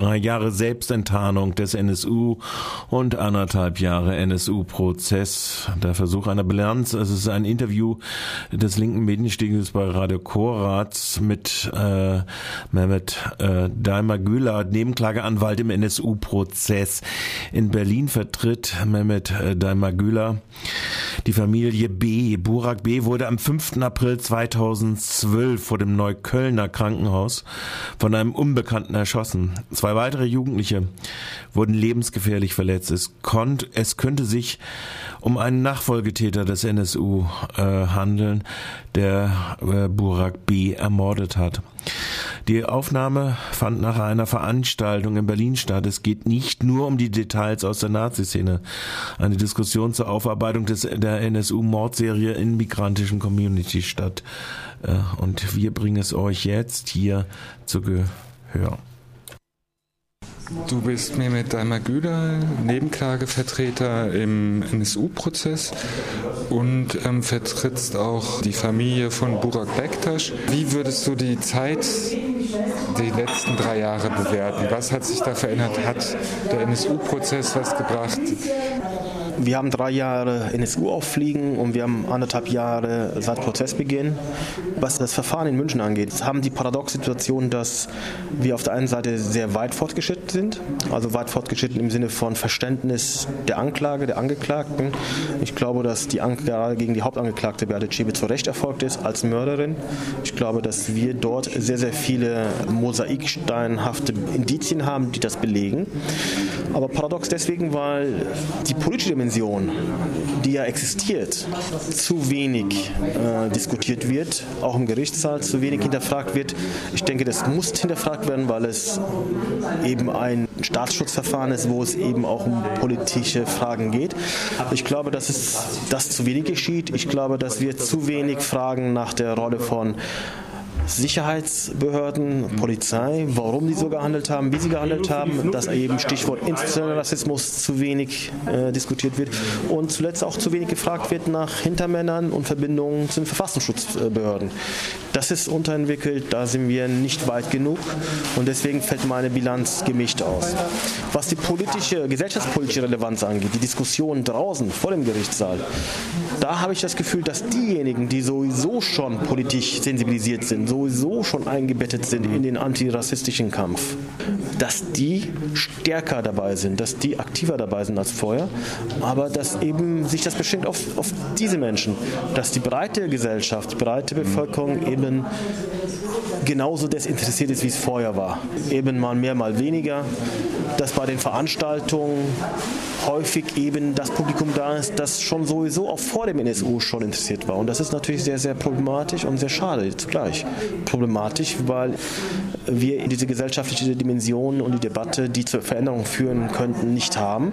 Drei Jahre Selbstenttarnung des NSU und anderthalb Jahre NSU-Prozess. Der Versuch einer Bilanz. Es ist ein Interview des linken Medienstieges bei Radio Koratz mit äh, Mehmet äh, Daimar Güler, Nebenklageanwalt im NSU-Prozess. In Berlin vertritt Mehmet äh, Daimar Güler die Familie B. Burak B. wurde am 5. April 2012 vor dem Neuköllner Krankenhaus von einem Unbekannten erschossen. Zwei weitere Jugendliche wurden lebensgefährlich verletzt. Es, konnt, es könnte sich um einen Nachfolgetäter des NSU äh, handeln, der äh, Burak B. ermordet hat. Die Aufnahme fand nach einer Veranstaltung in Berlin statt. Es geht nicht nur um die Details aus der Nazi-Szene. Eine Diskussion zur Aufarbeitung des, der NSU-Mordserie in migrantischen Communities statt. Äh, und wir bringen es euch jetzt hier zu Gehör. Du bist Mehmet Daimagüler, Nebenklagevertreter im NSU-Prozess und ähm, vertrittst auch die Familie von Burak Bektasch. Wie würdest du die Zeit, die letzten drei Jahre bewerten? Was hat sich da verändert? Hat der NSU-Prozess was gebracht? Wir haben drei Jahre NSU auffliegen und wir haben anderthalb Jahre seit Prozessbeginn. Was das Verfahren in München angeht, haben die Paradox-Situation, dass wir auf der einen Seite sehr weit fortgeschritten sind, also weit fortgeschritten im Sinne von Verständnis der Anklage, der Angeklagten. Ich glaube, dass die Anklage gegen die Hauptangeklagte Beate Zschäpe zu Recht erfolgt ist als Mörderin. Ich glaube, dass wir dort sehr, sehr viele mosaiksteinhafte Indizien haben, die das belegen. Aber paradox deswegen, weil die politische Dimension die ja existiert, zu wenig äh, diskutiert wird, auch im Gerichtssaal zu wenig hinterfragt wird. Ich denke, das muss hinterfragt werden, weil es eben ein Staatsschutzverfahren ist, wo es eben auch um politische Fragen geht. Ich glaube, dass es das zu wenig geschieht. Ich glaube, dass wir zu wenig fragen nach der Rolle von Sicherheitsbehörden, Polizei, warum die so gehandelt haben, wie sie gehandelt haben, dass eben Stichwort institutioneller Rassismus zu wenig äh, diskutiert wird und zuletzt auch zu wenig gefragt wird nach Hintermännern und Verbindungen zu den Verfassungsschutzbehörden. Das ist unterentwickelt, da sind wir nicht weit genug und deswegen fällt meine Bilanz gemischt aus. Was die politische, gesellschaftspolitische Relevanz angeht, die Diskussion draußen vor dem Gerichtssaal, da habe ich das Gefühl, dass diejenigen, die sowieso schon politisch sensibilisiert sind, sowieso schon eingebettet sind in den antirassistischen Kampf, dass die stärker dabei sind, dass die aktiver dabei sind als vorher, aber dass eben sich das beschränkt auf, auf diese Menschen, dass die breite Gesellschaft, die breite Bevölkerung eben genauso desinteressiert ist, wie es vorher war. Eben mal mehr, mal weniger. Dass bei den Veranstaltungen häufig eben das Publikum da ist, das schon sowieso auch vor dem NSU schon interessiert war. Und das ist natürlich sehr, sehr problematisch und sehr schade zugleich. Problematisch, weil wir diese gesellschaftliche Dimension und die Debatte, die zur Veränderung führen könnten, nicht haben.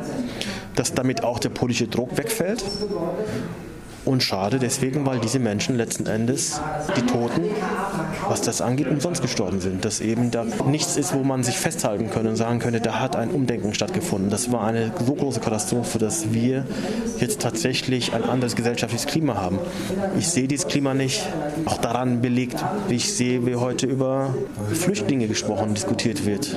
Dass damit auch der politische Druck wegfällt und schade deswegen, weil diese Menschen letzten Endes, die Toten, was das angeht, umsonst gestorben sind. Dass eben da nichts ist, wo man sich festhalten könnte und sagen könnte, da hat ein Umdenken stattgefunden. Das war eine so große Katastrophe, dass wir jetzt tatsächlich ein anderes gesellschaftliches Klima haben. Ich sehe dieses Klima nicht, auch daran belegt, wie ich sehe, wie heute über Flüchtlinge gesprochen, diskutiert wird.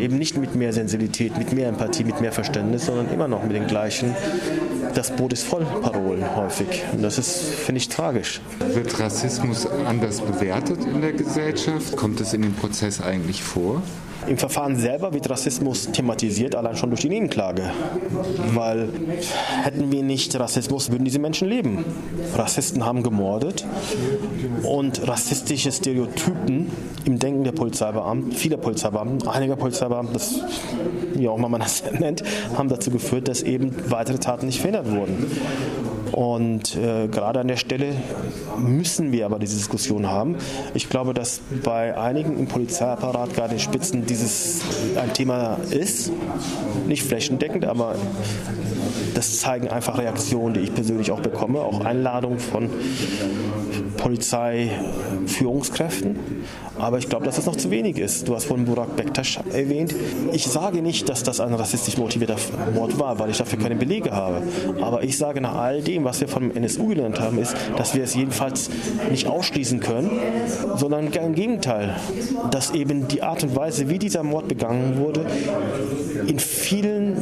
Eben nicht mit mehr Sensibilität, mit mehr Empathie, mit mehr Verständnis, sondern immer noch mit den gleichen das Boot ist voll Parolen häufig. Und das ist, finde ich, tragisch. Wird Rassismus anders bewertet in der Gesellschaft? Kommt es in dem Prozess eigentlich vor? Im Verfahren selber wird Rassismus thematisiert, allein schon durch die Nebenklage. Weil hätten wir nicht Rassismus, würden diese Menschen leben. Rassisten haben gemordet und rassistische Stereotypen im Denken der Polizeibeamten, vieler Polizeibeamten, einiger Polizeibeamten, das, wie auch immer man das nennt, haben dazu geführt, dass eben weitere Taten nicht verhindert wurden. Und äh, gerade an der Stelle müssen wir aber diese Diskussion haben. Ich glaube, dass bei einigen im Polizeiapparat, gerade in Spitzen, dieses ein Thema ist. Nicht flächendeckend, aber das zeigen einfach Reaktionen, die ich persönlich auch bekomme, auch Einladungen von Polizeiführungskräften. Aber ich glaube, dass das noch zu wenig ist. Du hast vorhin Burak Bektaş erwähnt. Ich sage nicht, dass das ein rassistisch motivierter Mord war, weil ich dafür keine Belege habe. Aber ich sage nach all dem, was wir vom NSU gelernt haben, ist, dass wir es jedenfalls nicht ausschließen können, sondern im Gegenteil, dass eben die Art und Weise, wie dieser Mord begangen wurde, in vielen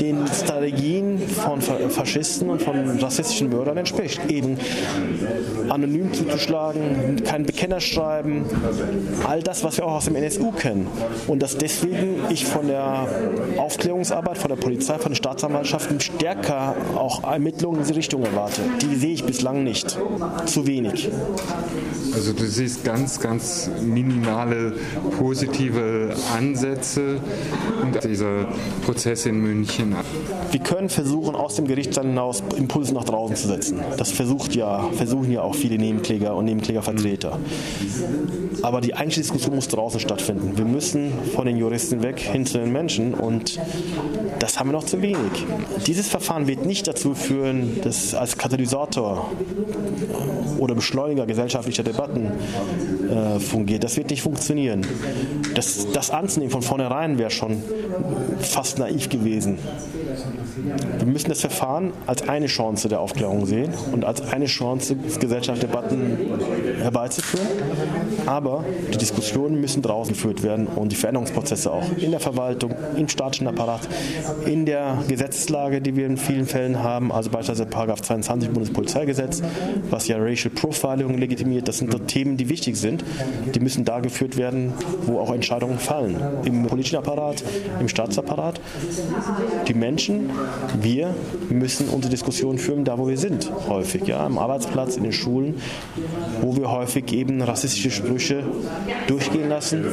den Strategien von Faschisten und von rassistischen Mördern entspricht. Eben anonym zuzuschlagen, kein Bekenner schreiben, all das, was wir auch aus dem NSU kennen. Und dass deswegen ich von der Aufklärungsarbeit, von der Polizei, von den Staatsanwaltschaften stärker auch Ermittlungen in diese Richtung erwarte. Die sehe ich bislang nicht. Zu wenig. Also du siehst ganz, ganz minimale positive Ansätze und dieser Prozess in München. Wir können versuchen, aus dem Gerichtssaal hinaus Impulse nach draußen zu setzen. Das versucht ja, versuchen ja auch viele Nebenkläger und Nebenklägervertreter. Aber die eigentliche Diskussion muss draußen stattfinden. Wir müssen von den Juristen weg hin zu den Menschen und das haben wir noch zu wenig. Dieses Verfahren wird nicht dazu führen, dass als Katalysator oder Beschleuniger gesellschaftlicher Debatten äh, fungiert. Das wird nicht funktionieren. Das, das anzunehmen von vornherein wäre schon fast naiv gewesen. Wir müssen das Verfahren als eine Chance der Aufklärung sehen und als eine Chance, Gesellschaftsdebatten herbeizuführen. Aber die Diskussionen müssen draußen geführt werden und die Veränderungsprozesse auch in der Verwaltung, im staatlichen Apparat, in der Gesetzeslage, die wir in vielen Fällen haben, also beispielsweise Paragraph 22 Bundespolizeigesetz, was ja Racial Profiling legitimiert. Das sind Themen, die wichtig sind. Die müssen da geführt werden, wo auch Entscheidungen fallen. Im politischen Apparat, im Staatsapparat. Die Menschen, wir müssen unsere Diskussion führen, da wo wir sind, häufig, ja, am Arbeitsplatz, in den Schulen, wo wir häufig eben rassistische Sprüche durchgehen lassen,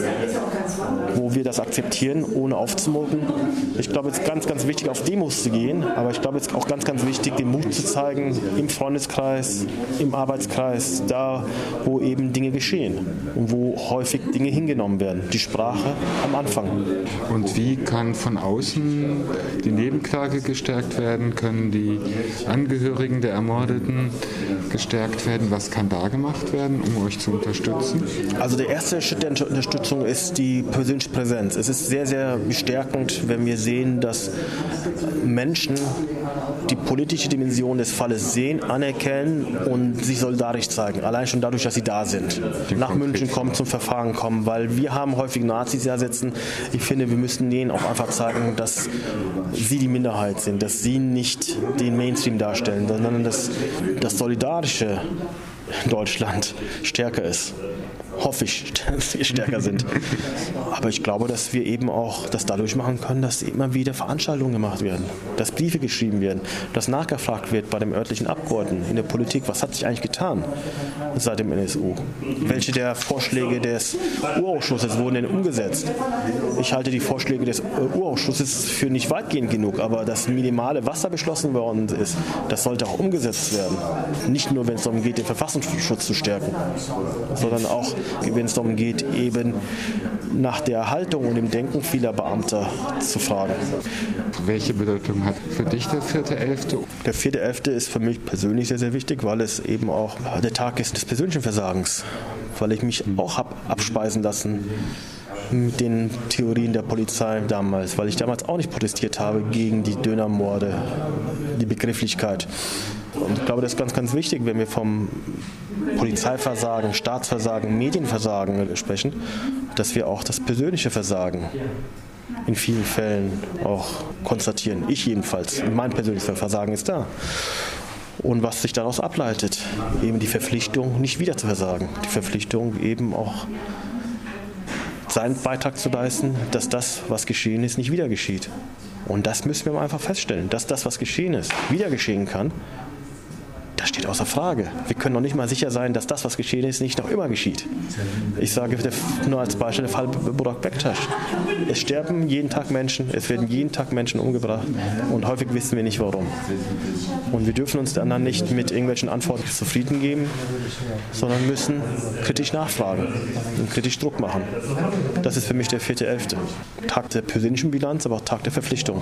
wo wir das akzeptieren, ohne aufzumucken. Ich glaube, es ist ganz, ganz wichtig, auf Demos zu gehen, aber ich glaube, es ist auch ganz, ganz wichtig, den Mut zu zeigen, im Freundeskreis, im Arbeitskreis, da, wo eben Dinge geschehen und wo häufig Dinge hingenommen werden. Die Sprache am Anfang. Und wie kann von außen die Nebenklage gestärkt werden? Können die Angehörigen der Ermordeten gestärkt werden? Was kann da gemacht werden, um euch zu unterstützen? Also der erste Schritt der Unterstützung ist die persönliche Präsenz. Es ist sehr, sehr bestärkend, wenn wir sehen, dass Menschen die politische Dimension des Falles sehen, anerkennen und sich solidarisch zeigen. Allein schon dadurch, dass sie da sind. Nach München kommen, zum Verfahren kommen, weil wir haben häufig Nazis ersetzen. Ich finde, wir müssen denen auch einfach zeigen, dass sie die Minderheit sind, dass sie nicht den Mainstream darstellen, sondern dass das Solidarische Deutschland stärker ist hoffe ich, dass wir stärker sind. Aber ich glaube, dass wir eben auch das dadurch machen können, dass immer wieder Veranstaltungen gemacht werden, dass Briefe geschrieben werden, dass nachgefragt wird bei dem örtlichen Abgeordneten in der Politik, was hat sich eigentlich getan seit dem NSU? Welche der Vorschläge des Urausschusses wurden denn umgesetzt? Ich halte die Vorschläge des Urausschusses für nicht weitgehend genug, aber das Minimale, was da beschlossen worden ist, das sollte auch umgesetzt werden. Nicht nur, wenn es darum geht, den Verfassungsschutz zu stärken, sondern auch wenn es darum geht, eben nach der Haltung und dem Denken vieler Beamter zu fragen. Welche Bedeutung hat für dich der 4.11.? Der 4.11. ist für mich persönlich sehr, sehr wichtig, weil es eben auch der Tag ist des persönlichen Versagens, weil ich mich auch habe abspeisen lassen mit den Theorien der Polizei damals, weil ich damals auch nicht protestiert habe gegen die Dönermorde, die Begrifflichkeit. Und ich glaube, das ist ganz, ganz wichtig, wenn wir vom Polizeiversagen, Staatsversagen, Medienversagen sprechen, dass wir auch das persönliche Versagen in vielen Fällen auch konstatieren. Ich jedenfalls. Mein persönliches Versagen ist da. Und was sich daraus ableitet, eben die Verpflichtung, nicht wieder zu versagen. Die Verpflichtung, eben auch seinen Beitrag zu leisten, dass das, was geschehen ist, nicht wieder geschieht. Und das müssen wir einfach feststellen, dass das, was geschehen ist, wieder geschehen kann steht außer Frage. Wir können noch nicht mal sicher sein, dass das, was geschehen ist, nicht noch immer geschieht. Ich sage nur als Beispiel der Fall Burak Bektaş. Es sterben jeden Tag Menschen, es werden jeden Tag Menschen umgebracht und häufig wissen wir nicht warum. Und wir dürfen uns dann nicht mit irgendwelchen Antworten zufrieden geben, sondern müssen kritisch nachfragen und kritisch Druck machen. Das ist für mich der 4.11. Tag der persönlichen Bilanz, aber auch Tag der Verpflichtung.